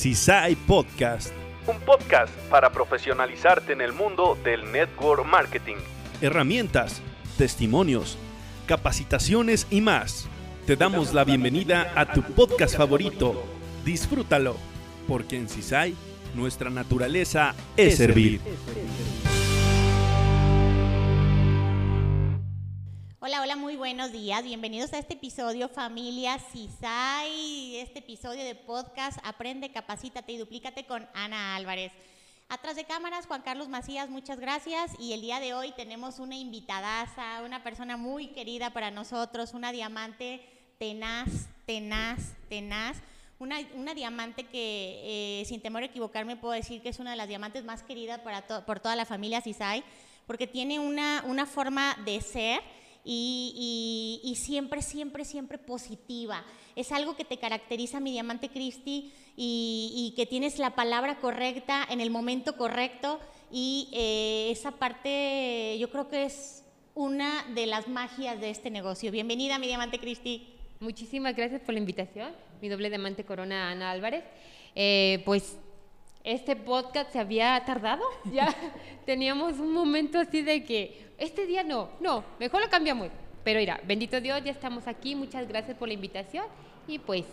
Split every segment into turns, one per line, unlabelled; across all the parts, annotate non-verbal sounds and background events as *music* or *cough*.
CISAI Podcast.
Un podcast para profesionalizarte en el mundo del network marketing.
Herramientas, testimonios, capacitaciones y más. Te damos la bienvenida a tu podcast favorito. Disfrútalo, porque en CISAI nuestra naturaleza es servir.
Hola, hola, muy buenos días. Bienvenidos a este episodio Familia CISAI, este episodio de podcast Aprende, Capacítate y Duplícate con Ana Álvarez. Atrás de cámaras, Juan Carlos Macías, muchas gracias. Y el día de hoy tenemos una invitadaza, una persona muy querida para nosotros, una diamante tenaz, tenaz, tenaz. Una, una diamante que, eh, sin temor a equivocarme, puedo decir que es una de las diamantes más queridas por toda la familia CISAI, porque tiene una, una forma de ser y, siempre, siempre, siempre positiva. Es algo que te caracteriza, mi diamante Cristi, y, que tienes la palabra correcta en el momento correcto. Y eh, esa parte yo creo que es una de las magias de este negocio. Bienvenida, mi diamante Cristi.
Muchísimas gracias por la invitación, mi doble diamante corona Ana Álvarez. Eh, pues este podcast se había tardado, *laughs* ya teníamos un momento así de que este día no, no, mejor lo cambiamos. Pero mira, bendito Dios, ya estamos aquí, muchas gracias por la invitación y pues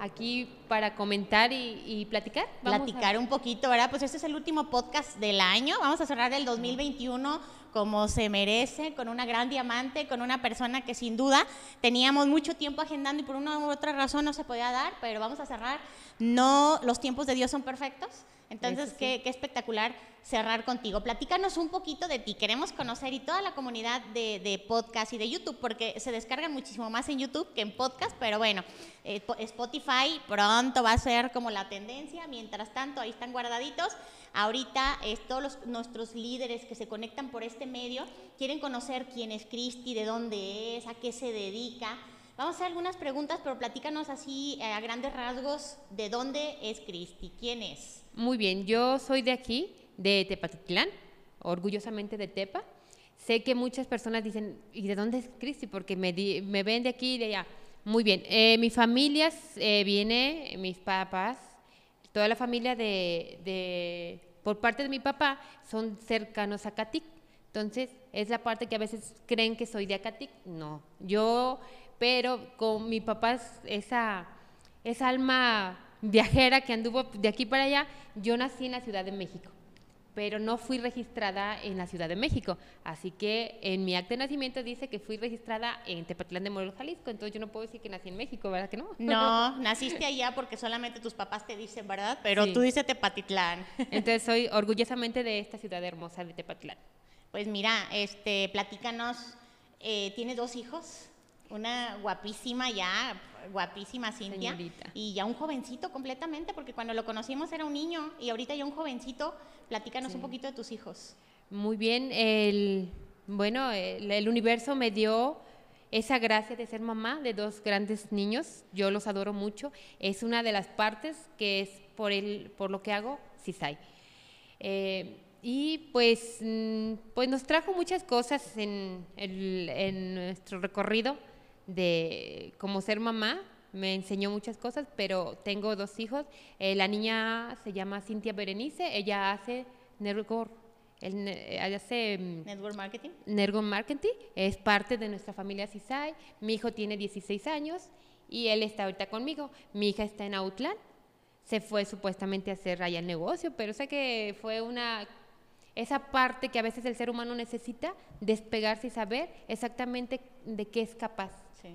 aquí para comentar y, platicar.
platicar un poquito, ¿verdad? Pues este es el último podcast del año, vamos a cerrar el 2021 como se merece, con una gran diamante, con una persona que sin duda teníamos mucho tiempo agendando y por una u otra razón no se podía dar, pero vamos a cerrar. No, los tiempos de Dios son perfectos. Entonces, qué, espectacular cerrar contigo. Platícanos un poquito de ti. Queremos conocer y toda la comunidad de, podcast y de YouTube, porque se descargan muchísimo más en YouTube que en podcast, pero bueno, eh, Spotify pronto va a ser como la tendencia. Mientras tanto, ahí están guardaditos. Ahorita todos nuestros líderes que se conectan por este medio quieren conocer quién es Cristi, de dónde es, a qué se dedica. Vamos a hacer algunas preguntas, pero platícanos así eh, a grandes rasgos de dónde es Cristi, quién es.
Muy bien, yo soy de aquí, de Tepatitlán, orgullosamente de Tepa. Sé que muchas personas dicen, ¿y de dónde es Cristi? Porque me, me ven de aquí y de allá. Muy bien, eh, mi familia eh, viene, mis papás, toda la familia de, por parte de mi papá son cercanos a Catic. Entonces, es la parte que a veces creen que soy de Acatic. No, yo, pero con mi papá, esa, esa alma viajera que anduvo de aquí para allá, yo nací en la Ciudad de México pero no fui registrada en la Ciudad de México. Así que en mi acta de nacimiento dice que fui registrada en Tepatlán de Morelos, Jalisco. Entonces yo no puedo decir que nací en México, ¿verdad que no?
No, *laughs* naciste allá porque solamente tus papás te dicen, ¿verdad? Pero tú dices Tepatitlán. *laughs*
Entonces soy orgullosamente de esta ciudad hermosa de Tepatlán.
Pues mira, este, platícanos, eh, ¿tienes dos hijos? Una guapísima ya, guapísima Cintia. Y ya un jovencito completamente, porque cuando lo conocimos era un niño y ahorita ya un jovencito. Platícanos un poquito de tus hijos.
Muy bien, el, bueno, el, universo me dio esa gracia de ser mamá de dos grandes niños. Yo los adoro mucho. Es una de las partes que es por, el, por lo que hago CISAI. Eh, y pues, mm, pues nos trajo muchas cosas en, en nuestro recorrido de cómo ser mamá. Me enseñó muchas cosas, pero tengo dos hijos. Eh, la niña se llama Cintia Berenice, ella hace network, el, hace,
mm, network marketing.
Network marketing, es parte de nuestra familia CISAI. Mi hijo tiene 16 años y él está ahorita conmigo. Mi hija está en Autlán. Se fue supuestamente a hacer allá el negocio, pero sé que fue una esa parte que a veces el ser humano necesita, despegarse y saber exactamente de qué es capaz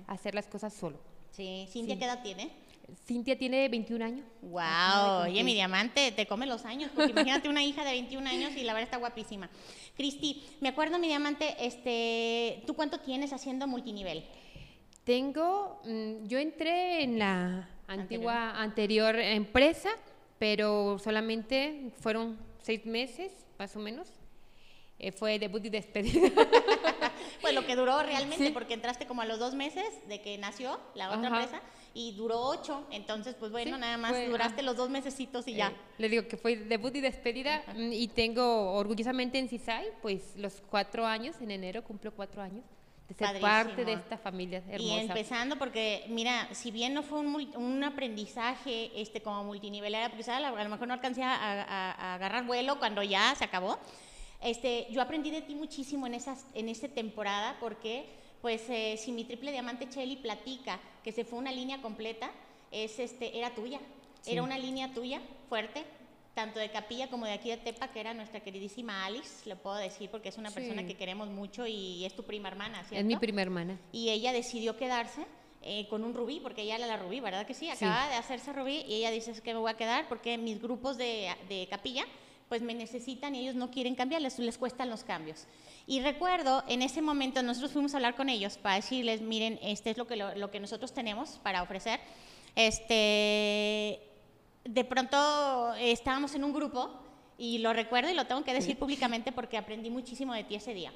hacer las cosas solo.
Sí, ¿Cintia qué edad tiene?
Cintia tiene 21 años.
¡Wow! Oye, mi diamante, te come los años, porque imagínate una hija de 21 años y la verdad está guapísima. Cristi, me acuerdo, mi diamante, este, ¿tú cuánto tienes haciendo multinivel?
Tengo, mm, yo entré en la antigua anterior empresa, pero solamente fueron seis meses, más o menos. Eh, fue debut y despedida. *laughs*
pues lo que duró realmente, porque entraste como a los dos meses de que nació la otra empresa y duró ocho. Entonces, pues bueno, nada más duraste los dos mesecitos y ya. Eh,
le digo que fue debut y despedida mm, y tengo orgullosamente en CISAI, pues los cuatro años, en enero cumplo cuatro años ser
Padrísimo.
parte de esta familia
Y
hermosa.
empezando porque, mira, si bien no fue un, un aprendizaje este, como multinivelera, porque ¿sabes? a lo mejor no alcancé a, a- a agarrar vuelo cuando ya se acabó, este, yo aprendí de ti muchísimo en, esas, en esa temporada porque, pues, eh, si mi triple diamante Chelly platica que se fue una línea completa, es, este, era tuya, era una línea tuya, fuerte, tanto de Capilla como de aquí de Tepa, que era nuestra queridísima Alice, lo puedo decir porque es una
Sí.
persona que queremos mucho y es tu prima hermana, ¿cierto?
Es mi prima hermana.
y ella decidió quedarse eh, con un rubí, porque ella era la rubí, ¿verdad que sí?
Sí.
Acaba de hacerse rubí y ella dice "Es que me voy a quedar porque mis grupos de, de capilla pues me necesitan y ellos no quieren cambiar, les, les cuestan los cambios. Y recuerdo, en ese momento nosotros fuimos a hablar con ellos para decirles, miren, este es lo que, lo, lo que nosotros tenemos para ofrecer. Este, de pronto eh, estábamos en un grupo y lo recuerdo y lo tengo que decir públicamente porque aprendí muchísimo de ti ese día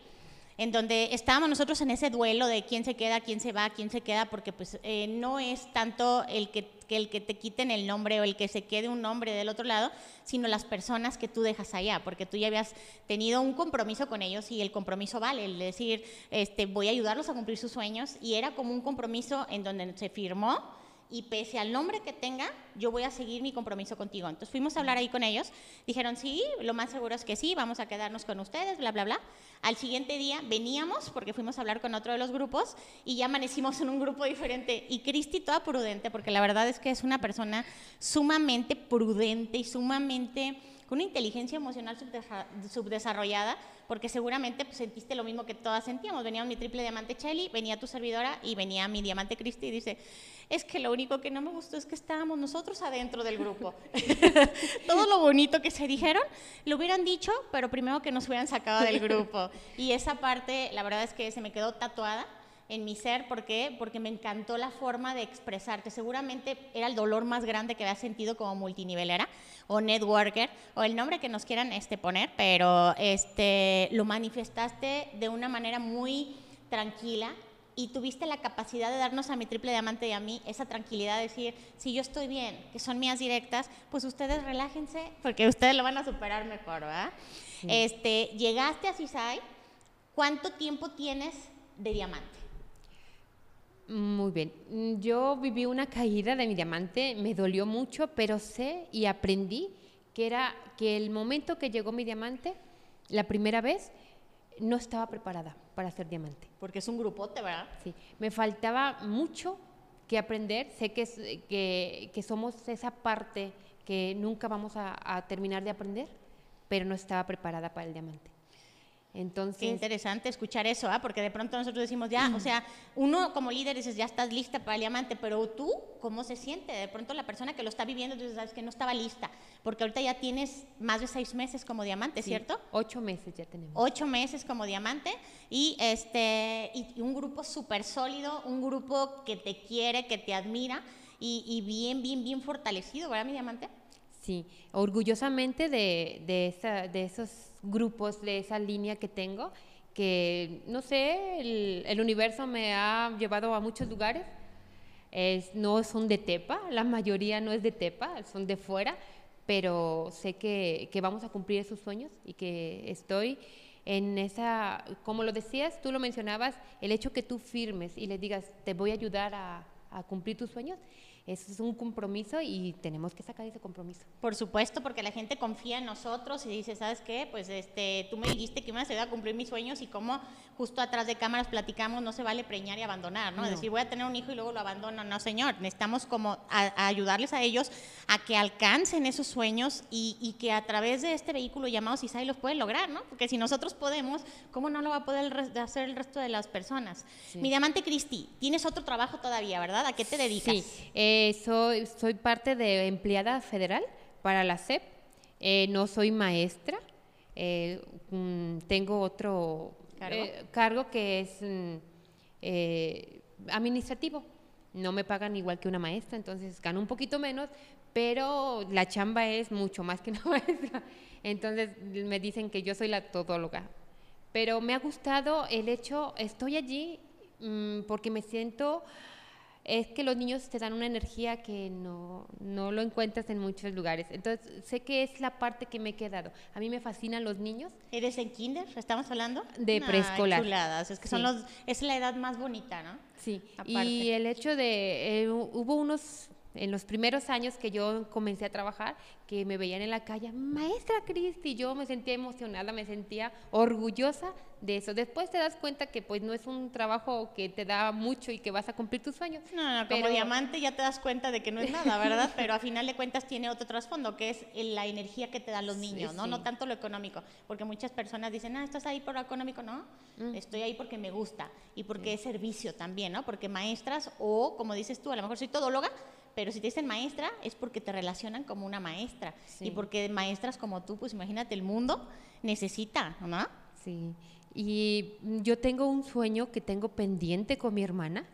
en donde estábamos nosotros en ese duelo de quién se queda, quién se va, quién se queda, porque pues eh, no es tanto el que, que el que te quiten el nombre o el que se quede un nombre del otro lado, sino las personas que tú dejas allá, porque tú ya habías tenido un compromiso con ellos y el compromiso vale, el decir, este, voy a ayudarlos a cumplir sus sueños, y era como un compromiso en donde se firmó y pese al nombre que tenga, yo voy a seguir mi compromiso contigo. Entonces fuimos a hablar ahí con ellos, dijeron, sí, lo más seguro es que sí, vamos a quedarnos con ustedes, bla, bla, bla. Al siguiente día veníamos, porque fuimos a hablar con otro de los grupos, y ya amanecimos en un grupo diferente. Y Cristi toda prudente, porque la verdad es que es una persona sumamente prudente y sumamente con una inteligencia emocional subdesa- subdesarrollada, porque seguramente pues, sentiste lo mismo que todas sentíamos. Venía mi triple diamante Chelly, venía tu servidora y venía mi diamante Cristi y dice, es que lo único que no me gustó es que estábamos nosotros adentro del grupo. *laughs* Todo lo bonito que se dijeron, lo hubieran dicho, pero primero que nos hubieran sacado del grupo. Y esa parte, la verdad es que se me quedó tatuada en mi ser, ¿por qué? Porque me encantó la forma de expresarte. Seguramente era el dolor más grande que había sentido como multinivelera o networker o el nombre que nos quieran este, poner, pero este, lo manifestaste de una manera muy tranquila y tuviste la capacidad de darnos a mi triple diamante y a mí esa tranquilidad de decir, si yo estoy bien, que son mías directas, pues ustedes relájense porque ustedes lo van a superar mejor, ¿verdad? Este, llegaste a CISAI, ¿cuánto tiempo tienes de diamante?
Muy bien. Mm, Yo viví una caída de mi diamante, me dolió mucho, pero sé y aprendí que era que el momento que llegó mi diamante, la primera vez, no estaba preparada para ser diamante.
Porque es un grupote, ¿verdad?
Sí, me faltaba mucho que aprender. Sé que, que, que somos esa parte que nunca vamos a, a terminar de aprender, pero no estaba preparada para el diamante.
Qué
Entonces,
interesante escuchar eso, ¿ah? porque de pronto nosotros decimos, ya, o sea, uno como líder dices, ya estás lista para el diamante, pero tú, ¿cómo se siente? De pronto la persona que lo está viviendo, tú sabes que no estaba lista, porque ahorita ya tienes más de seis meses como diamante,
sí,
¿cierto?
Ocho meses ya tenemos.
Ocho meses como diamante y, este, y, y un grupo súper sólido, un grupo que te quiere, que te admira y, y bien, bien, bien fortalecido, ¿verdad, mi diamante?
Sí, orgullosamente de, de, esa- de esos grupos, de esa línea que tengo, que no sé, el, el universo me ha llevado a muchos lugares. Es, no son de Tepa, la mayoría no es de Tepa, son de fuera, pero sé que, que vamos a cumplir esos sueños y que estoy en esa, como lo decías, tú lo mencionabas, el hecho que tú firmes y les digas, te voy a ayudar a, a cumplir tus sueños, eso es un compromiso y tenemos que sacar ese compromiso.
Por supuesto, porque la gente confía en nosotros y dice, ¿sabes qué? Pues este, tú me dijiste que me ibas a ayudar a cumplir mis sueños y como justo atrás de cámaras platicamos, no se vale preñar y abandonar, ¿no? Es decir, voy a tener un hijo y luego lo abandono. No, señor, necesitamos como a, a ayudarles a ellos a que alcancen esos sueños y, y que a través de este vehículo llamado CISAI los pueden lograr, ¿no? Porque si nosotros podemos, ¿cómo no lo va a poder hacer el resto de las personas?
Sí.
Mi diamante Cristi, tienes otro trabajo todavía, ¿verdad? ¿A qué te dedicas?
Sí, eh, soy, soy parte de empleada federal para la SEP. Eh, no soy maestra. eh, mm, tengo otro
¿Cargo?
eh, cargo que es mm, eh, administrativo. No me pagan igual que una maestra, entonces gano un poquito menos, pero la chamba es mucho más que *laughs* una maestra. Entonces me dicen que yo soy la todóloga. Pero me ha gustado el hecho, estoy allí mm, porque me siento es que los niños te dan una energía que no, no lo encuentras en muchos lugares. Entonces, sé que es la parte que me he quedado. A mí me fascinan los niños.
¿Eres en kinder? ¿Estamos hablando?
De preescolar.
Es que son
Sí.
los, es la edad más bonita, ¿no?
Sí, y
Aparte.
el hecho de, eh, hu- hubo unos, en los primeros años que yo comencé a trabajar, que me veían en la calle, maestra Cristi, yo me sentía emocionada, me sentía orgullosa de eso. Después te das cuenta que pues no es un trabajo que te da mucho y que vas a cumplir tus sueños.
No, no, como
Pero-
diamante ya te das cuenta de que no es nada, ¿verdad? *laughs* Pero a final de cuentas tiene otro trasfondo, que es la energía que te dan los
Sí,
niños, ¿no?
sí.
No tanto lo económico, porque muchas personas dicen, ah, estás ahí por lo económico, no,
Mm.
estoy ahí porque me gusta y porque es servicio también, ¿no? Porque maestras o, como dices tú, a lo mejor soy todóloga, pero si te dicen maestra es porque te relacionan como una maestra y
Sí.
porque maestras como tú, pues imagínate, el mundo necesita, ¿no?
Sí, y yo tengo un sueño que tengo pendiente con mi hermana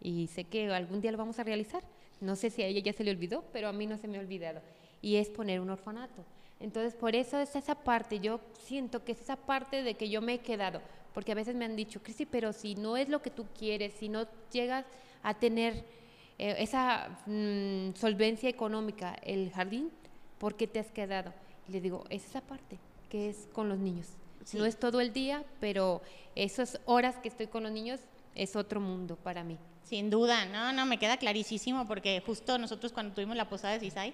y sé que algún día lo vamos a realizar. No sé si a ella ya se le olvidó, pero a mí no se me ha olvidado. Y es poner un orfanato. Entonces, por eso es esa parte, yo siento que es esa parte de que yo me he quedado, porque a veces me han dicho, Cristi, pero si no es lo que tú quieres, si no llegas a tener eh, esa mm, solvencia económica, el jardín, ¿por qué te has quedado? Y le digo, es esa parte, que es con los niños.
Sí.
No es todo el día, pero esas horas que estoy con los niños es otro mundo para mí.
Sin duda, no, no, me queda clarísimo porque justo nosotros cuando tuvimos la posada de Cisay,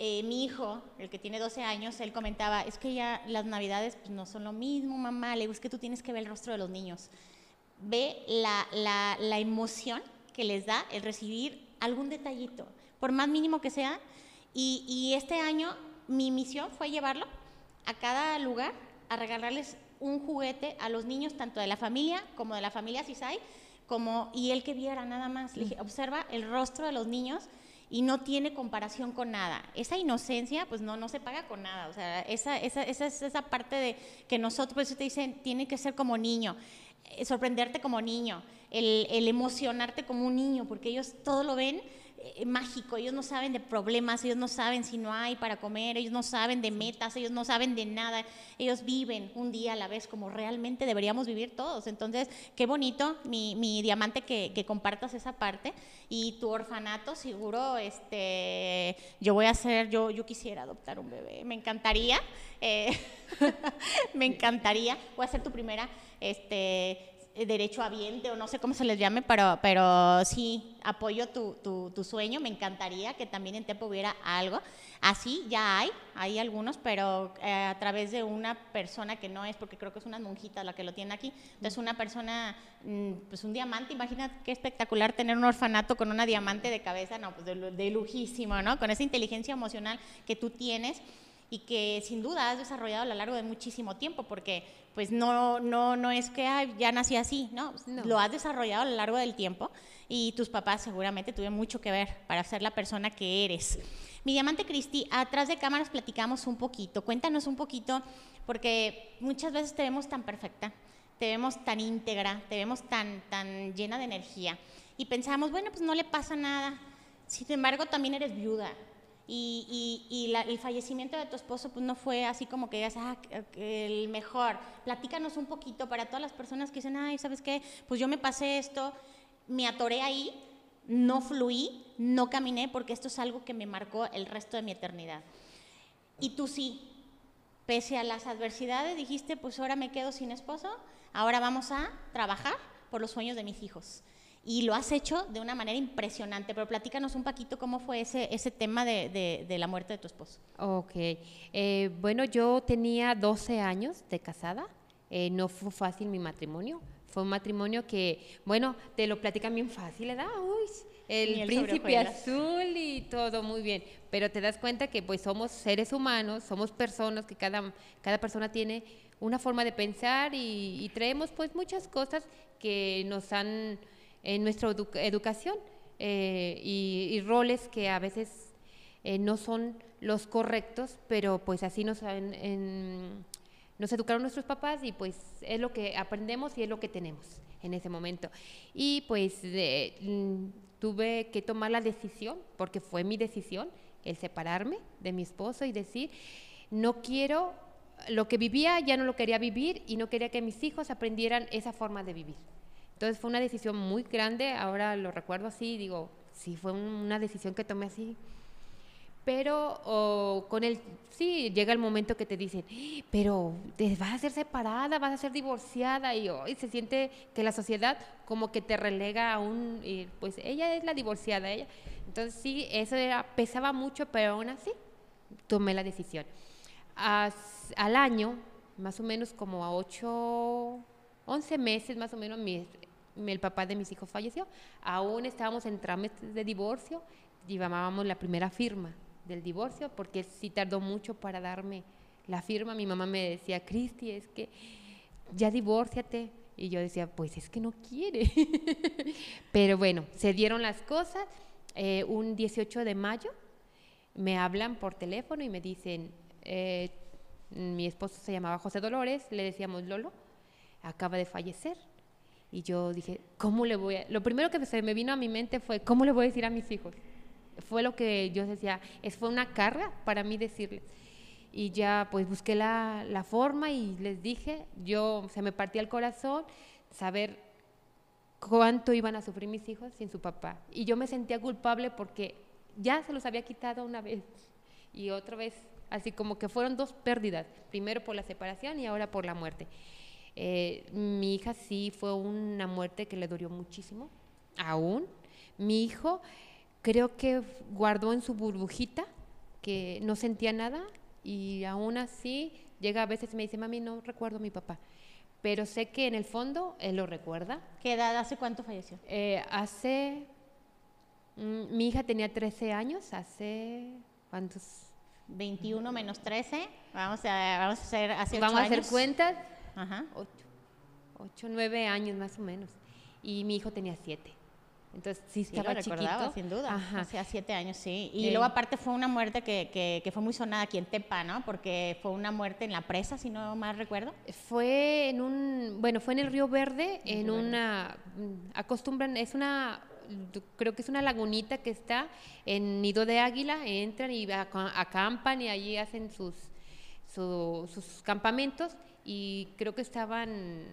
eh, mi hijo, el que tiene 12 años, él comentaba, es que ya las navidades pues, no son lo mismo, mamá, le digo, es que tú tienes que ver el rostro de los niños. Ve la, la, la emoción que les da el recibir algún detallito, por más mínimo que sea. Y, y este año mi misión fue llevarlo a cada lugar a regalarles un juguete a los niños, tanto de la familia como de la familia Cisay, como, y él que viera nada más. Le dije, observa el rostro de los niños y no tiene comparación con nada. Esa inocencia, pues no, no se paga con nada. O sea, esa, esa, esa, es esa parte de que nosotros, por eso te dicen, tiene que ser como niño, sorprenderte como niño, el, el emocionarte como un niño, porque ellos todo lo ven eh, mágico, ellos no saben de problemas, ellos no saben si no hay para comer, ellos no saben de metas, ellos no saben de nada, ellos viven un día a la vez como realmente deberíamos vivir todos. Entonces, qué bonito, mi, mi diamante, que, que compartas esa parte. Y tu orfanato, seguro, este, yo voy a hacer, yo, yo quisiera adoptar un bebé, me encantaría, eh, *laughs* me encantaría, voy a ser tu primera, este, derecho habiente o no sé cómo se les llame, pero, pero sí, apoyo tu, tu, sueño, me encantaría que también en Tepo hubiera algo. Así ya hay, hay algunos, pero eh, a través de una persona que no es, porque creo que es una monjita la que lo tiene aquí, entonces una persona, mm, pues un diamante, imagínate qué espectacular tener un orfanato con una diamante de cabeza, no, pues de lujísimo, ¿no? Con esa inteligencia emocional que tú tienes y que sin duda has desarrollado a lo largo de muchísimo tiempo, porque pues no, no, no es que "Ay, ya nací así, ¿no?
No.
Lo has desarrollado a lo largo del tiempo y tus papás seguramente tuvieron mucho que ver para ser la persona que eres. Mi diamante Cristi, atrás de cámaras platicamos un poquito, cuéntanos un poquito, porque muchas veces te vemos tan perfecta, te vemos tan íntegra, te vemos tan, tan llena de energía y pensamos, bueno, pues no le pasa nada, sin embargo también eres viuda, y, y- y la- el fallecimiento de tu esposo pues no fue así como que digas, ah, el mejor. Platícanos un poquito para todas las personas que dicen, ay, ¿sabes qué? Pues yo me pasé esto, me atoré ahí, no fluí, no caminé porque esto es algo que me marcó el resto de mi eternidad. Y tú sí, pese a las adversidades, dijiste, pues ahora me quedo sin esposo, ahora vamos a trabajar por los sueños de mis hijos. Y lo has hecho de una manera impresionante, pero platícanos un poquito cómo fue ese, ese tema de, de- de la muerte de tu esposo.
Ok. Eh, bueno, yo tenía 12 años de casada. Eh, no fue fácil mi matrimonio. Fue un matrimonio que, bueno, te lo platican bien fácil, ¿verdad? Uy, el príncipe azul y todo muy bien. Pero te das cuenta que pues somos seres humanos, somos personas, que cada, cada persona tiene una forma de pensar y, y traemos pues muchas cosas que nos han en nuestra edu- educación eh, y, roles que a veces eh, no son los correctos, pero pues así nos, educaron nuestros papás y pues es lo que aprendemos y es lo que tenemos en ese momento. Y pues eh, tuve que tomar la decisión, porque fue mi decisión, el separarme de mi esposo y decir, no quiero, lo que vivía ya no lo quería vivir y no quería que mis hijos aprendieran esa forma de vivir. Entonces fue una decisión muy grande, ahora lo recuerdo así, digo, sí, fue un- una decisión que tomé así. Pero con el, sí, llega el momento que te dicen, "Eh, pero vas a ser separada, vas a ser divorciada y hoy se siente que la sociedad como que te relega a un, pues ella es la divorciada, ella. Entonces sí, eso era, pesaba mucho, pero aún así tomé la decisión. Al año, más o menos como a 8, 11 meses más o menos, mi- el papá de mis hijos falleció. Aún estábamos en trámites de divorcio, llevábamos la primera firma del divorcio, porque sí tardó mucho para darme la firma. Mi mamá me decía, Cristi, es que ya divórciate. Y yo decía, pues es que no quiere. *laughs* Pero bueno, se dieron las cosas. Eh, un 18 de mayo me hablan por teléfono y me dicen, eh, mi esposo se llamaba José Dolores, le decíamos Lolo, acaba de fallecer. Y yo dije, ¿cómo le voy a...? Lo primero que se me vino a mi mente fue, ¿cómo le voy a decir a mis hijos? Fue lo que yo decía, es, fue una carga para mí decirles. Y ya pues busqué la, la forma y les dije, yo se me partía el corazón saber cuánto iban a sufrir mis hijos sin su papá. Y yo me sentía culpable porque ya se los había quitado una vez y otra vez, así como que fueron dos pérdidas, primero por la separación y ahora por la muerte. Eh, mi hija sí fue una muerte que le dolió muchísimo, aún. Mi hijo creo que guardó en su burbujita que no sentía nada y aún así llega a veces y me dice, mami, no recuerdo a mi papá. Pero sé que en el fondo él lo recuerda.
¿Qué edad, hace cuánto falleció?
Eh, hace, mm, mi hija tenía 13 años, hace, ¿cuántos?
21 menos 13. Vamos a, vamos a hacer hace
Vamos a hacer cuentas,
Ajá.
8, 8, 9 años más o menos. Y mi hijo tenía 7. Entonces sí
Sí, lo
estaba
recordaba,
chiquito.
sin duda.
Ajá.
Hacía siete años, sí. Y
Eh.
luego aparte fue una muerte que, que, que fue muy sonada aquí en Tepa, ¿no? Porque fue una muerte en la presa, si no mal recuerdo.
Fue en un, bueno, fue en el Río Verde,
En Río
una, acostumbran, es una, creo que es una lagunita que está en Nido de Águila, entran y aca- acampan y allí hacen sus, su- sus campamentos y creo que estaban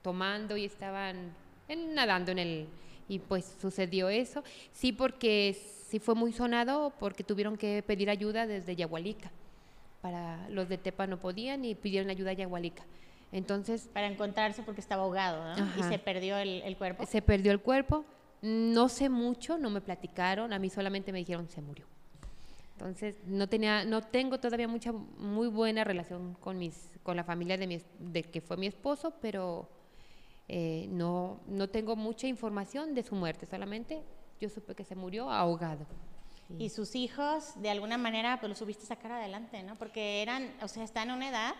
tomando y estaban nadando en el, y pues sucedió eso. Sí, porque sí fue muy sonado porque tuvieron que pedir ayuda desde Yahualica para los de Tepa no podían y pidieron ayuda a Yahualica. Entonces
Para encontrarse porque estaba ahogado, ¿no? Y se perdió el, el cuerpo.
se perdió el cuerpo. No sé mucho, no me platicaron, a mí solamente me dijeron se murió. Entonces no tenía, no tengo todavía mucha muy buena relación con mis, con la familia de mi, de que fue mi esposo, pero eh, no, no tengo mucha información de su muerte. Solamente yo supe que se murió ahogado.
Y sus hijos, de alguna manera, pues los subiste sacar adelante, ¿no? Porque eran, o sea, están en una edad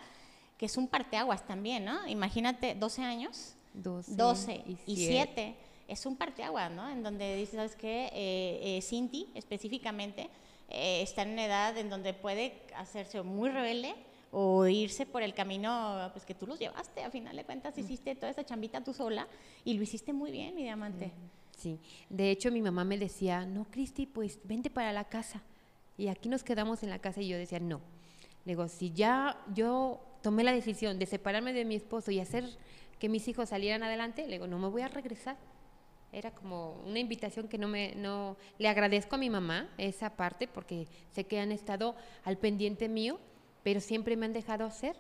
que es un parteaguas también, ¿no? Imagínate, 12 años,
12,
12 y
siete.
7, es un parteaguas, ¿no? En donde dices, ¿sabes qué? Eh, eh, Cinti, específicamente, eh, está en una edad en donde puede hacerse muy rebelde o irse por el camino pues que tú los llevaste, a final de cuentas hiciste toda esa chambita tú sola y lo hiciste muy bien, mi diamante.
Sí, de hecho mi mamá me decía, no, Cristi, pues vente para la casa. Y aquí nos quedamos en la casa y yo decía, no. Le digo, si ya yo tomé la decisión de separarme de mi esposo y hacer que mis hijos salieran adelante, le digo, no me voy a regresar. Era como una invitación que no me, no, le agradezco a mi mamá esa parte porque sé que han estado al pendiente mío, pero siempre me han dejado hacer,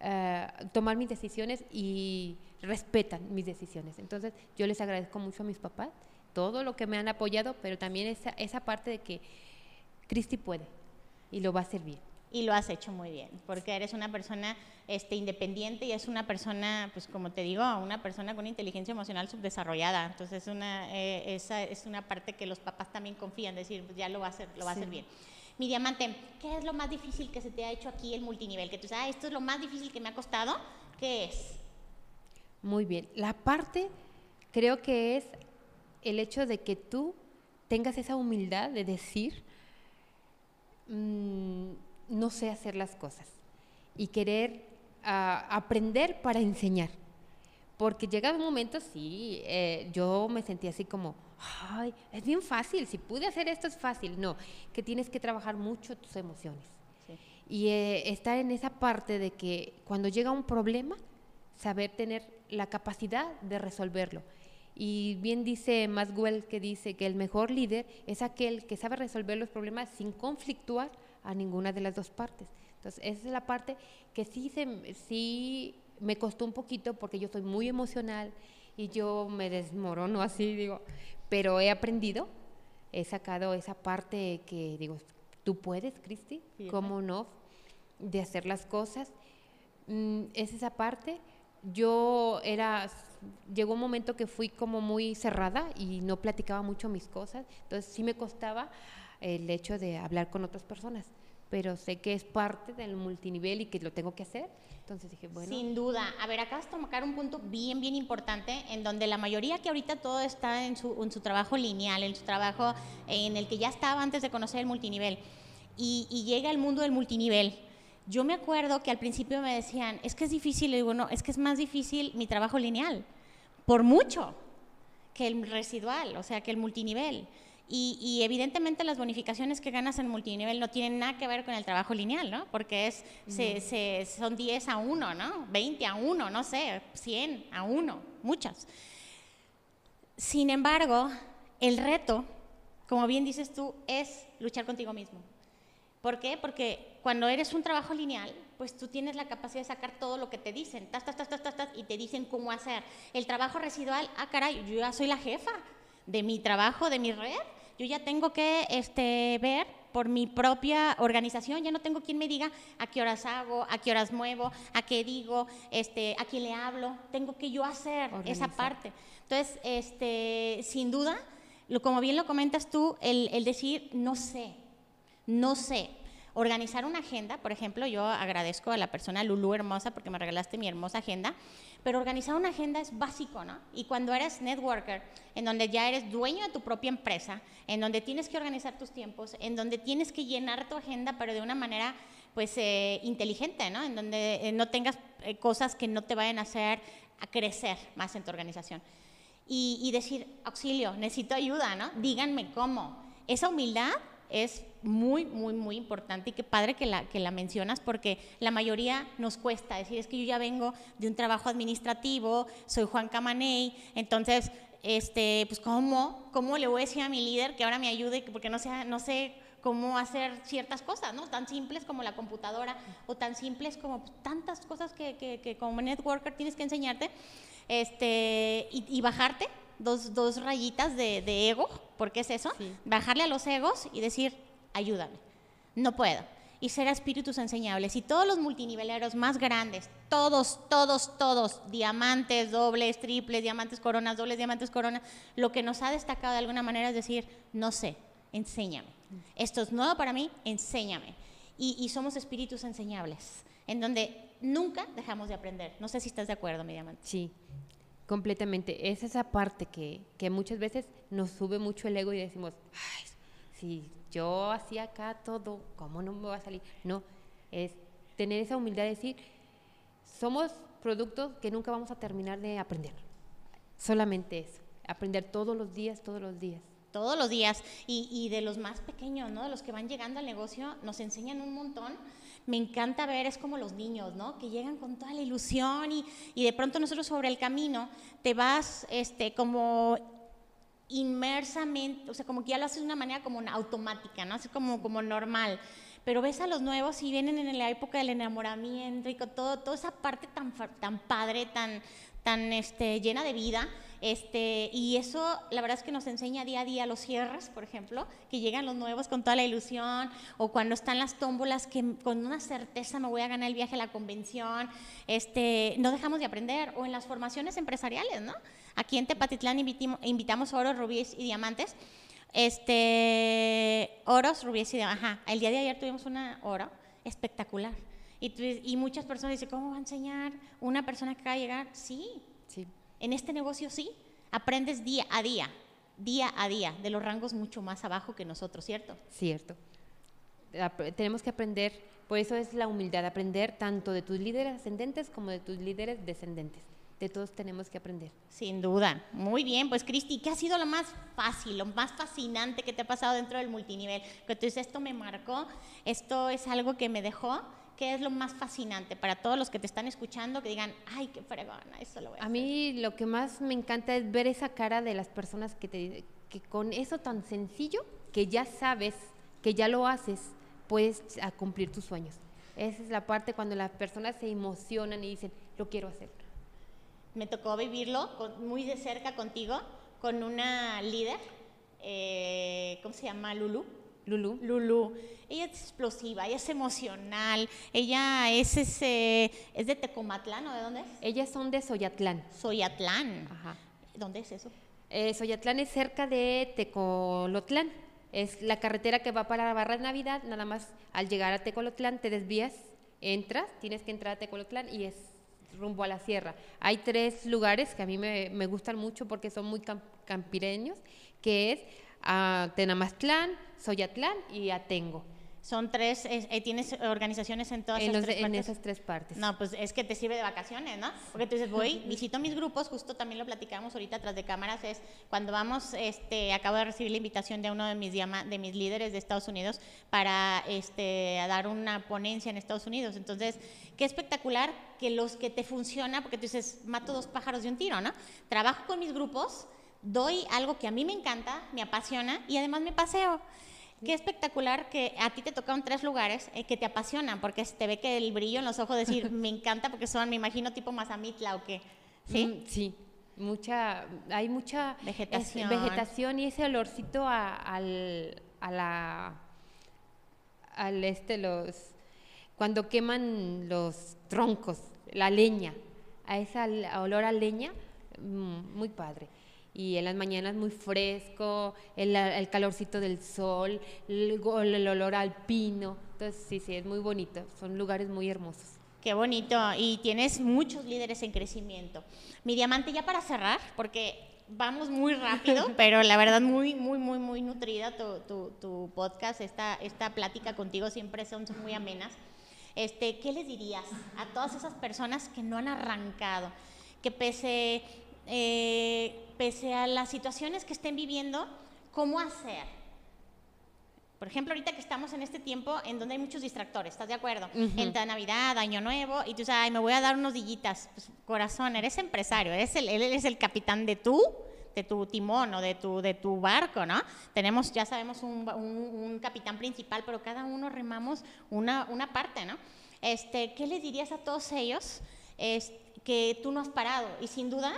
eh, tomar mis decisiones y respetan mis decisiones. Entonces yo les agradezco mucho a mis papás todo lo que me han apoyado, pero también esa, esa parte de que Cristi puede y lo va a hacer bien.
Y lo has hecho muy bien, porque eres una persona este, independiente y es una persona, pues como te digo, una persona con inteligencia emocional subdesarrollada. Entonces es una, eh, esa es una parte que los papás también confían, decir, pues ya lo va a hacer, lo va a hacer bien. Mi diamante, ¿qué es lo más difícil que se te ha hecho aquí el multinivel? Que tú dices, ah, esto es lo más difícil que me ha costado. ¿Qué es?
Muy bien. La parte creo que es el hecho de que tú tengas esa humildad de decir, "Mm, no sé hacer las cosas y querer ah, aprender para enseñar. Porque llega un momento, sí, eh, yo me sentí así como, ay, es bien fácil, si pude hacer esto es fácil. No, que tienes que trabajar mucho tus emociones. Y eh, estar en esa parte de que cuando llega un problema, saber tener la capacidad de resolverlo. Y bien dice Maswell que dice que el mejor líder es aquel que sabe resolver los problemas sin conflictuar a ninguna de las dos partes. Entonces, esa es la parte que sí, se, sí me costó un poquito porque yo soy muy emocional y yo me desmorono así, digo, pero he aprendido, he sacado esa parte que digo, tú puedes, Cristi, ¿cómo no? De hacer las cosas. Mm, es esa parte. Yo era, llegó un momento que fui como muy cerrada y no platicaba mucho mis cosas, entonces sí me costaba el hecho de hablar con otras personas pero sé que es parte del multinivel y que lo tengo que hacer. Entonces dije, bueno.
Sin duda. A ver, acabas de tocar un punto bien, bien importante, en donde la mayoría que ahorita todo está en su, en su trabajo lineal, en su trabajo en el que ya estaba antes de conocer el multinivel, y, y llega al mundo del multinivel. Yo me acuerdo que al principio me decían, es que es difícil, y digo, no, es que es más difícil mi trabajo lineal, por mucho, que el residual, o sea, que el multinivel. Y, evidentemente las bonificaciones que ganas en multinivel no tienen nada que ver con el trabajo lineal, ¿no? Porque es, se, son 10 a 1, ¿no? 20 a 1, no sé, 100 a 1, muchas. Sin embargo, el reto, como bien dices tú, es luchar contigo mismo. ¿Por qué? Porque cuando eres un trabajo lineal, pues tú tienes la capacidad de sacar todo lo que te dicen, tas, tas, tas, tas, tas, y te dicen cómo hacer. El trabajo residual, ah, caray, yo ya soy la jefa de mi trabajo, de mi red, yo ya tengo que este, ver por mi propia organización, ya no tengo quien me diga a qué horas hago, a qué horas muevo, a qué digo, este, a quién le hablo, tengo que yo hacer esa parte. Entonces, este, sin duda, lo, como bien lo comentas tú, el, el decir no sé, no sé, organizar una agenda, por ejemplo, yo agradezco a la persona Lulu Hermosa porque me regalaste mi hermosa agenda, pero organizar una agenda es básico, ¿no? Y cuando eres networker, en donde ya eres dueño de tu propia empresa, en donde tienes que organizar tus tiempos, en donde tienes que llenar tu agenda, pero de una manera pues eh, inteligente, ¿no? En donde eh, no tengas eh, cosas que no te vayan a hacer a crecer más en tu organización. Y, y decir, auxilio, necesito ayuda, ¿no? Díganme cómo. Esa humildad es muy, muy, muy importante y qué padre que la, que la mencionas porque la mayoría nos cuesta decir, es que yo ya vengo de un trabajo administrativo, soy Juan Camaney, entonces, este, pues ¿cómo, ¿cómo le voy a decir a mi líder que ahora me ayude? Porque no, sea, no sé cómo hacer ciertas cosas, ¿no? Tan simples como la computadora o tan simples como tantas cosas que, que, como networker tienes que enseñarte este, y bajarte dos, dos rayitas de, de, ego, porque es eso, bajarle a los egos y decir, ayúdame, no puedo. Y ser espíritus enseñables. Y todos los multiniveleros más grandes, todos, todos, todos, diamantes, dobles, triples, diamantes, coronas, dobles, diamantes, coronas, lo que nos ha destacado de alguna manera es decir, no sé, enséñame. Esto es nuevo para mí, enséñame. Y, y somos espíritus enseñables, en donde nunca dejamos de aprender. No sé si estás de acuerdo, mi diamante.
Sí, Completamente. Es esa parte que, que, muchas veces nos sube mucho el ego y decimos, ay, si yo hacía acá todo, ¿cómo no me va a salir? No, es tener esa humildad de decir, somos productos que nunca vamos a terminar de aprender. Solamente eso, aprender todos los días, todos los días.
Todos los días. Y, y de los más pequeños, ¿no? De los que van llegando al negocio, nos enseñan un montón me encanta ver, es como los niños, ¿no? Que llegan con toda la ilusión y, y de pronto nosotros sobre el camino te vas este, como inmersamente, o sea, como que ya lo haces de una manera como automática, ¿no? Así como, como normal. Pero ves a los nuevos y vienen en la época del enamoramiento y con todo, toda esa parte tan, tan padre, tan, tan este, llena de vida. Este, y eso, la verdad es que nos enseña día a día los cierres, por ejemplo, que llegan los nuevos con toda la ilusión, o cuando están las tómbolas, que con una certeza me voy a ganar el viaje a la convención. Este, no dejamos de aprender, o en las formaciones empresariales, ¿no? Aquí en Tepatitlán invitamos oros, rubíes y diamantes. Este, oros, rubíes y diamantes. Ajá, el día de ayer tuvimos una oro espectacular y, muchas personas dicen, ¿cómo va a enseñar una persona que acaba de llegar? Sí. En este negocio sí. Aprendes día a día, día a día, de los rangos mucho más abajo que nosotros, ¿cierto?
Cierto. Tenemos que aprender, por eso es la humildad, aprender tanto de tus líderes ascendentes como de tus líderes descendentes de todos tenemos que aprender.
Sin duda. Muy bien, pues Cristi, ¿qué ha sido lo más fácil, lo más fascinante que te ha pasado dentro del multinivel? Que tú dices, esto me marcó, esto es algo que me dejó ¿qué es lo más fascinante para todos los que te están escuchando que digan, ay, qué fregona, eso lo voy a,
A
hacer"?
mí lo que más me encanta es ver esa cara de las personas que te que con eso tan sencillo que ya sabes, que ya lo haces, puedes a cumplir tus sueños. Esa es la parte cuando las personas se emocionan y dicen, lo quiero hacer.
Me tocó vivirlo con- muy de cerca contigo, con una líder, eh, ¿cómo se llama? Lulu.
Lulu.
Lulu, ella es explosiva, ella es emocional, ella es ese, es de Tecomatlán, ¿o de dónde es?
Ellas son de Soyatlán.
Soyatlán.
Ajá.
¿Dónde es eso?
Eh, Soyatlán es cerca de Tecolotlán. Es la carretera que va para Barra de Navidad. Nada más al llegar a Tecolotlán te desvías, entras, tienes que entrar a Tecolotlán y es rumbo a la sierra. Hay tres lugares que a mí me, me gustan mucho porque son muy cam- campireños, que es ah, Tenamaztlán, Soyatlán y Atengo.
Son tres, es- eh, tienes organizaciones en todas
En,
esas
los-
tres
en
partes?
esas tres partes.
No, pues es que te sirve de vacaciones, ¿no? Porque tú dices, voy, *laughs* visito mis grupos, justo también lo platicamos ahorita tras de cámaras, es cuando vamos, este, acabo de recibir la invitación de uno de mis, de mis líderes de Estados Unidos para este, a dar una ponencia en Estados Unidos. Entonces, qué espectacular que los que te funciona, porque tú dices, mato dos pájaros de un tiro, ¿no? Trabajo con mis grupos, doy algo que a mí me encanta, me apasiona y además me paseo. Qué espectacular que a ti te tocaron tres lugares eh, que te apasionan, porque se te ve que el brillo en los ojos decir, *laughs* me encanta porque son, me imagino, tipo Mazamitla o qué. ¿Sí?
Mm, sí. Mucha, hay mucha es-
Vegetación.
y ese olorcito a, al, a la, al este, los, cuando queman los troncos, la leña, a ese olor a leña, mm, muy padre. Y en las mañanas muy fresco, el, el calorcito del sol, el, olor al pino. Entonces, sí, sí, es muy bonito. Son lugares muy hermosos.
Qué bonito. Y tienes muchos líderes en crecimiento. Mi diamante, ya para cerrar, porque vamos muy rápido, *laughs* pero la verdad muy, muy, muy, muy nutrida tu, tu- tu podcast. Esta, esta plática contigo siempre son, son muy amenas. Este, ¿Qué les dirías a todas esas personas que no han arrancado? Que pese, eh, pese a las situaciones que estén viviendo, ¿cómo hacer? Por ejemplo, ahorita que estamos en este tiempo en donde hay muchos distractores, ¿estás de acuerdo?
Ujú.
Entra Navidad, Año Nuevo, y tú dices, ay, me voy a dar unos dillitas. Pues, corazón, eres empresario, eres el, él es el capitán de tú, de tu timón o de tu, de tu barco, ¿no? Tenemos, ya sabemos, un, un- un capitán principal, pero cada uno remamos una, una parte, ¿no? Este, ¿Qué les dirías a todos ellos es, que tú no has parado? Y sin duda,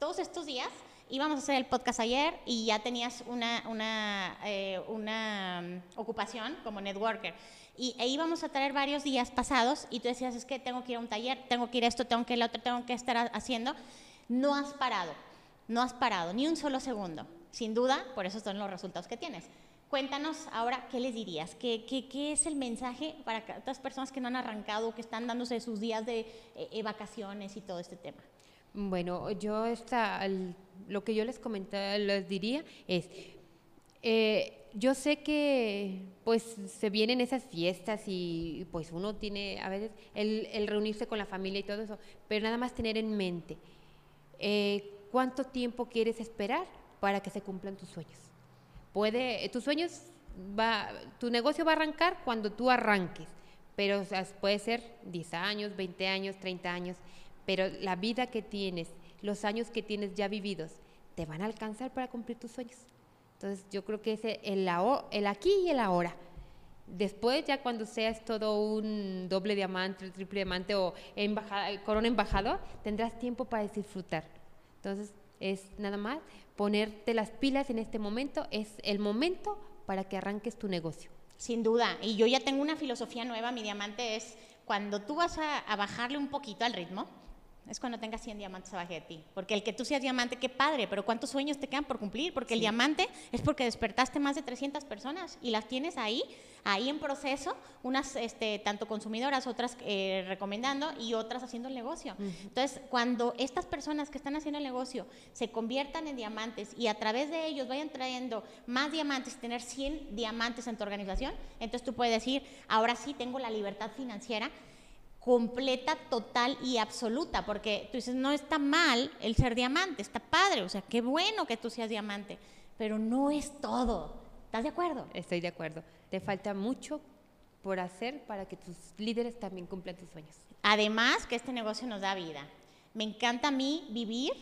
todos estos días íbamos a hacer el podcast ayer y ya tenías una, una, eh, una mm, ocupación como networker. Y e íbamos a traer varios días pasados y tú decías, es que tengo que ir a un taller, tengo que ir a esto, tengo que ir a lo otro, tengo que estar ha- haciendo. No has parado, no has parado, ni un solo segundo. Sin duda, por eso son los resultados que tienes. Cuéntanos ahora, ¿qué les dirías? ¿Qué, qué, qué es el mensaje para otras personas que no han arrancado, que están dándose sus días de eh, eh, vacaciones y todo este tema?
Bueno, yo esta, lo que yo les comentaba, les diría es, eh, yo sé que pues se vienen esas fiestas y pues uno tiene a veces el, el reunirse con la familia y todo eso, pero nada más tener en mente eh, cuánto tiempo quieres esperar para que se cumplan tus sueños. Puede, tus sueños va, tu negocio va a arrancar cuando tú arranques, pero puede ser 10 años, 20 años, 30 años, pero la vida que tienes, los años que tienes ya vividos, te van a alcanzar para cumplir tus sueños. Entonces yo creo que es el, el aquí y el ahora. Después, ya cuando seas todo un doble diamante, triple diamante o embaja- corona embajador, tendrás tiempo para disfrutar. Entonces, es nada más ponerte las pilas en este momento, es el momento para que arranques tu negocio.
Sin duda, y yo ya tengo una filosofía nueva, mi diamante es cuando tú vas a bajarle un poquito al ritmo, es cuando tengas 100 diamantes abajo de ti. Porque el que tú seas diamante, qué padre, pero ¿cuántos sueños te quedan por cumplir? Porque el diamante es porque despertaste más de 300 personas y las tienes ahí, ahí en proceso, unas este, tanto consumidoras, otras eh, recomendando y otras haciendo el negocio. Entonces, cuando estas personas que están haciendo el negocio se conviertan en diamantes y a través de ellos vayan trayendo más diamantes, tener 100 diamantes en tu organización, entonces tú puedes decir, ahora sí tengo la libertad financiera completa, total y absoluta, porque tú dices, no está mal el ser diamante, está padre, o sea, qué bueno que tú seas diamante, pero no es todo. ¿Estás de acuerdo?
Estoy de acuerdo. Te falta mucho por hacer para que tus líderes también cumplan tus sueños.
Además, que este negocio nos da vida. Me encanta a mí vivir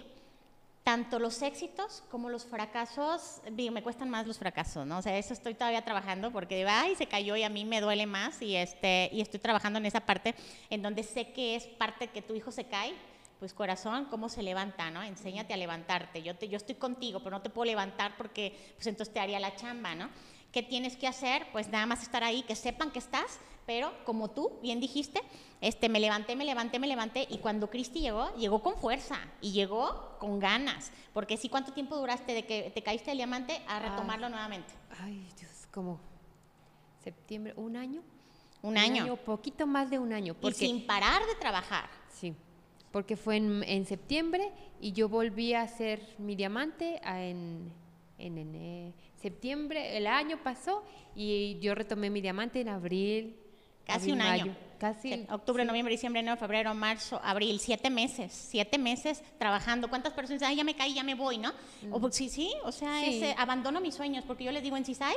tanto los éxitos como los fracasos, digo, me cuestan más los fracasos, ¿no? O sea, eso estoy todavía trabajando porque, ay, se cayó y a mí me duele más y, este, y estoy trabajando en esa parte en donde sé que es parte que tu hijo se cae, pues corazón, cómo se levanta, ¿no? Enséñate a levantarte. Yo, te, yo estoy contigo, pero no te puedo levantar porque, pues entonces te haría la chamba, ¿no? ¿Qué tienes que hacer? Pues nada más estar ahí, que sepan que estás, pero como tú bien dijiste, este, me levanté, me levanté, me levanté y cuando Cristi llegó, llegó con fuerza y llegó con ganas, porque sí, ¿cuánto tiempo duraste de que te caíste del diamante a retomarlo nuevamente?
Ay, Dios, como septiembre, un año.
Un, año.
Poquito más de un año.
Porque, y sin parar de trabajar.
Sí, porque fue en, en septiembre y yo volví a hacer mi diamante en, en, en septiembre, el año pasó y yo retomé mi diamante en abril.
Casi un año. Casi. Octubre, noviembre, diciembre, enero, febrero, marzo, abril, siete meses, siete meses trabajando. ¿Cuántas personas dicen, ya me caí, ya me voy, ¿no? O, pues, sí, sí, o sea, Ese, abandono mis sueños, porque yo les digo en CISAI,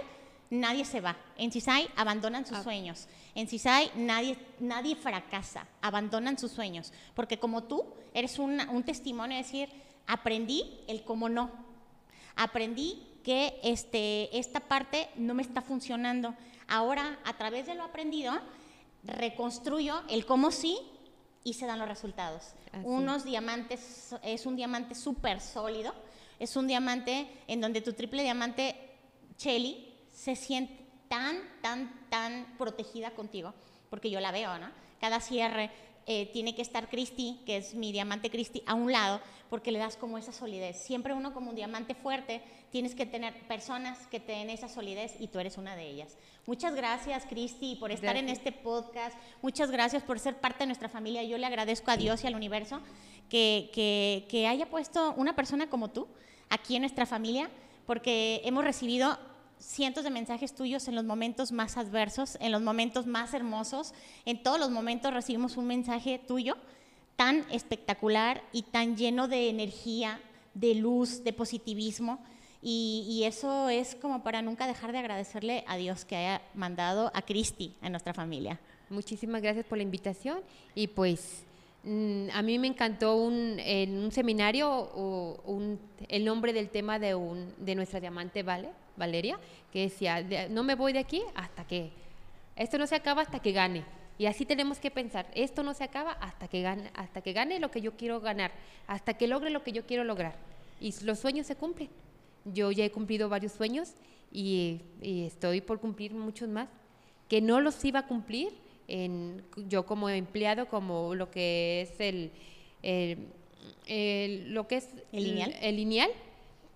nadie se va. En CISAI abandonan sus ah. sueños. En CISAI nadie, nadie fracasa, abandonan sus sueños. Porque como tú, eres un testimonio de decir, aprendí el cómo no. Aprendí que este, esta parte no me está funcionando. Ahora, a través de lo aprendido, reconstruyo el cómo sí y se dan los resultados. Unos diamantes, es un diamante súper sólido, es un diamante en donde tu triple diamante, Chelly, se siente tan, tan, tan protegida contigo, porque yo la veo, ¿no? Cada cierre, eh, tiene que estar Cristi, que es mi diamante Cristi, a un lado, porque le das como esa solidez. Siempre uno como un diamante fuerte, tienes que tener personas que te den esa solidez y tú eres una de ellas. Muchas gracias, Cristi, por estar en este podcast. Muchas gracias por ser parte de nuestra familia. Yo le agradezco a Dios y al universo que, que, que haya puesto una persona como tú aquí en nuestra familia, porque hemos recibido cientos de mensajes tuyos en los momentos más adversos, en los momentos más hermosos. En todos los momentos recibimos un mensaje tuyo tan espectacular y tan lleno de energía, de luz, de positivismo. Y, eso es como para nunca dejar de agradecerle a Dios que haya mandado a Cristi en nuestra familia.
Muchísimas gracias por la invitación y pues mm, a mí me encantó un, en un seminario o el nombre del tema de, un, de nuestra diamante Vale Valeria, que decía, no me voy de aquí hasta que, esto no se acaba hasta que gane. Y así tenemos que pensar, esto no se acaba hasta que gane, hasta que gane lo que yo quiero ganar, hasta que logre lo que yo quiero lograr. Y los sueños se cumplen. Yo ya he cumplido varios sueños y, estoy por cumplir muchos más, que no los iba a cumplir en, yo como empleado, como lo que es el, lo que es
lineal,
el lineal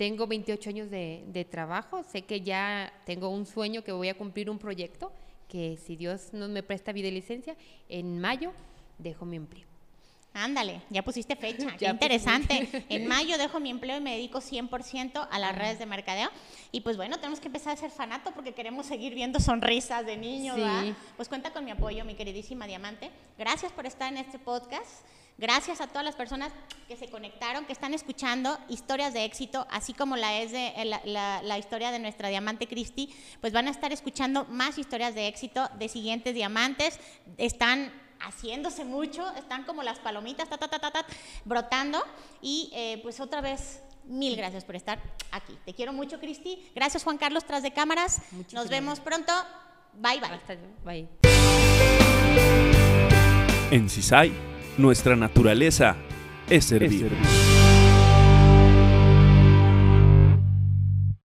tengo 28 años de, trabajo, sé que ya tengo un sueño que voy a cumplir un proyecto, que si Dios no me presta vida y licencia, en mayo dejo mi empleo.
Ándale, ya pusiste fecha, *laughs* qué interesante. *laughs* En mayo dejo mi empleo y me dedico 100% a las redes de mercadeo. Y pues bueno, tenemos que empezar a ser fanato porque queremos seguir viendo sonrisas de niños. Pues cuenta con mi apoyo, mi queridísima Diamante. Gracias por estar en este podcast. Gracias a todas las personas que se conectaron, que están escuchando historias de éxito, así como la es de eh, la, historia de nuestra diamante Cristi, pues van a estar escuchando más historias de éxito de siguientes diamantes. Están haciéndose mucho, están como las palomitas, ta, ta, ta, ta, brotando. Y eh, pues otra vez, mil gracias por estar aquí. Te quiero mucho, Cristi. Gracias, Juan Carlos, tras de cámaras. Nos vemos pronto. Bye, bye.
Bye.
En CISAI nuestra naturaleza es servir.